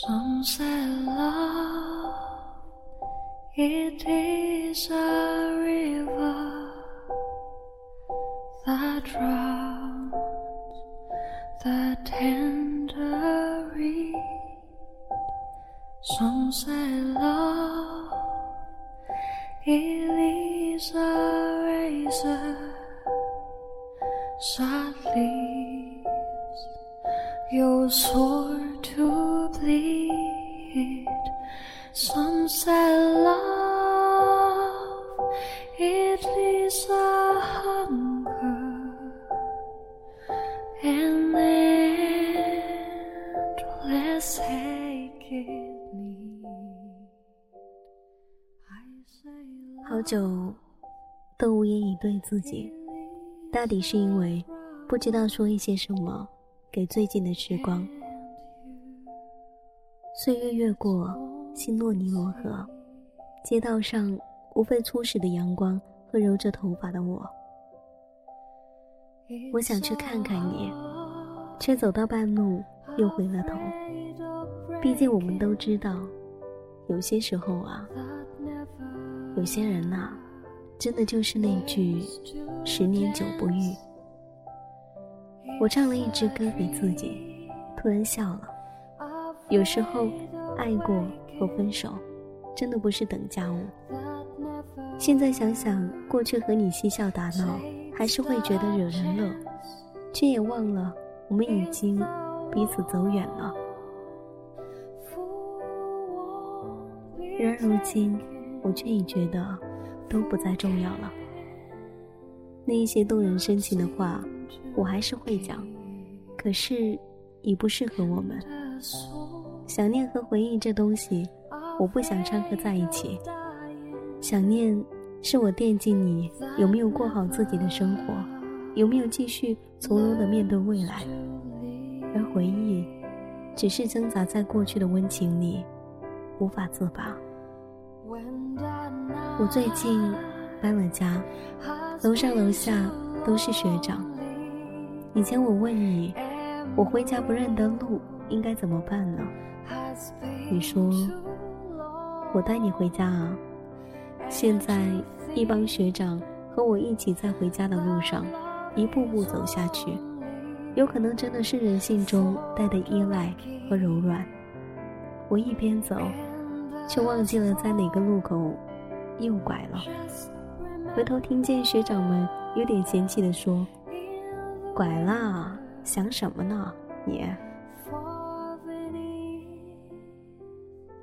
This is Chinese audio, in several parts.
Some say love, it is a river that drowns the tender reed. Some say love, it is a razor leaves your sword to Love, it is a hunger and endless aching need. I say 好久都无言以对自己，大抵是因为不知道说一些什么给最近的时光。岁月越过，心若尼罗河，街道上无非初始的阳光和揉着头发的我。我想去看看你，却走到半路又回了头。毕竟我们都知道，有些时候啊，有些人呐、真的就是那句“十年久不遇”。我唱了一支歌给自己，突然笑了。有时候，爱过和分手，真的不是等价物。现在想想，过去和你嬉笑打闹，还是会觉得惹人乐，却也忘了我们已经彼此走远了。然而如今，我却已觉得都不再重要了。那一些动人深情的话，我还是会讲，可是已不适合我们。想念和回忆这东西，我不想掺和在一起。想念是我惦记你有没有过好自己的生活，有没有继续从容的面对未来，而回忆，只是挣扎在过去的温情里，无法自拔。我最近搬了家，楼上楼下都是学长。以前我问你，我回家不认得路，应该怎么办呢？你说，我带你回家啊。现在一帮学长和我一起在回家的路上，一步步走下去，有可能真的是人性中带的依赖和柔软。我一边走，却忘记了在哪个路口右拐了。回头听见学长们有点嫌弃地说：“拐啦，想什么呢，你？”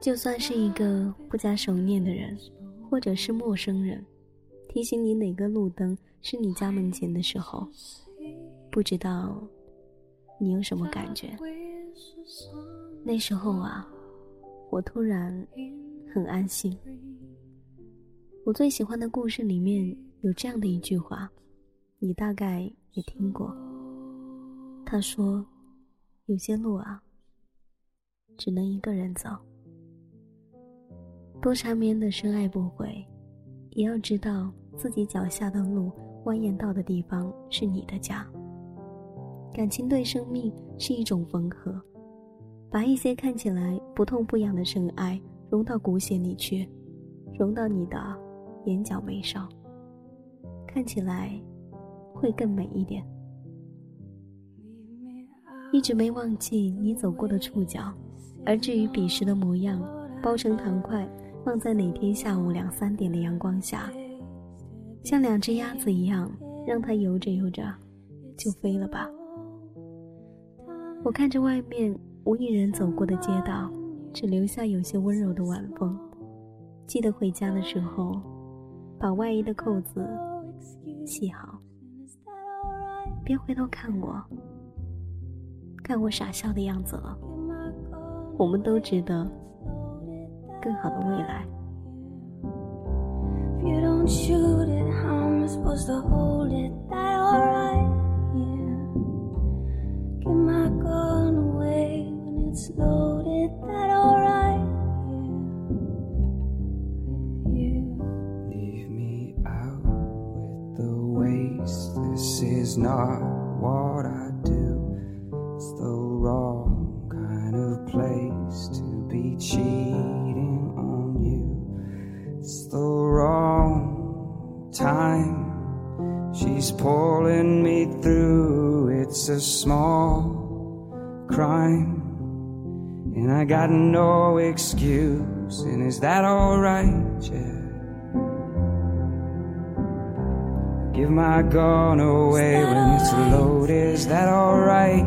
就算是一个不加熟念的人，或者是陌生人，提醒你哪个路灯是你家门前的时候，不知道你有什么感觉？那时候啊，我突然很安心。我最喜欢的故事里面有这样的一句话，你大概也听过。他说：“有些路啊，只能一个人走。”多缠绵的深爱不悔，也要知道自己脚下的路蜿蜒到的地方是你的家。感情对生命是一种缝合，把一些看起来不痛不痒的深爱融到骨血里去，融到你的眼角眉梢，看起来会更美一点。一直没忘记你走过的触角，而至于彼时的模样，包成糖块。放在哪天下午两三点的阳光下，像两只鸭子一样，让它游着游着就飞了吧。我看着外面无一人走过的街道，只留下有些温柔的晚风。记得回家的时候，把外衣的扣子系好。别回头看我，看我傻笑的样子了。我们都值得。更好的未来。 If you don't shoot it, how am I supposed to hold it? That alright? Yeah. Give my gun away when it's loaded. That alright? Yeah. With you. Leave me out with the waste. This is not what I time. She's pulling me through, it's a small crime. And I got no excuse, and is that alright? Yeah. Give my gun away when it's loaded, is that alright?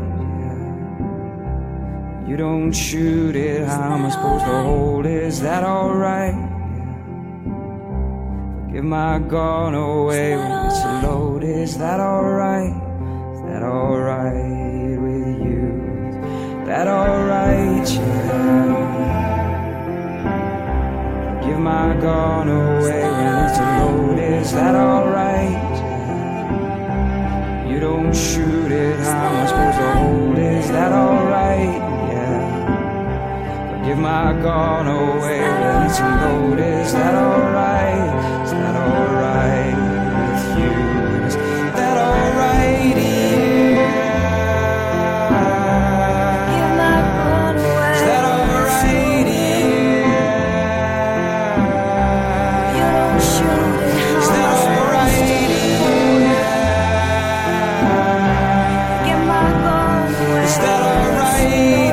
You don't shoot it, how am I supposed to hold? Is that alright? Give my gun away when it's loaded, is that alright? Is that alright with you? Is that alright? Yeah. Give my gun away when it's loaded, is that alright? You don't shoot it, how am I supposed to hold it? Is that alright? Yeah. But give my gun away when it's loaded, is that alright? that are right.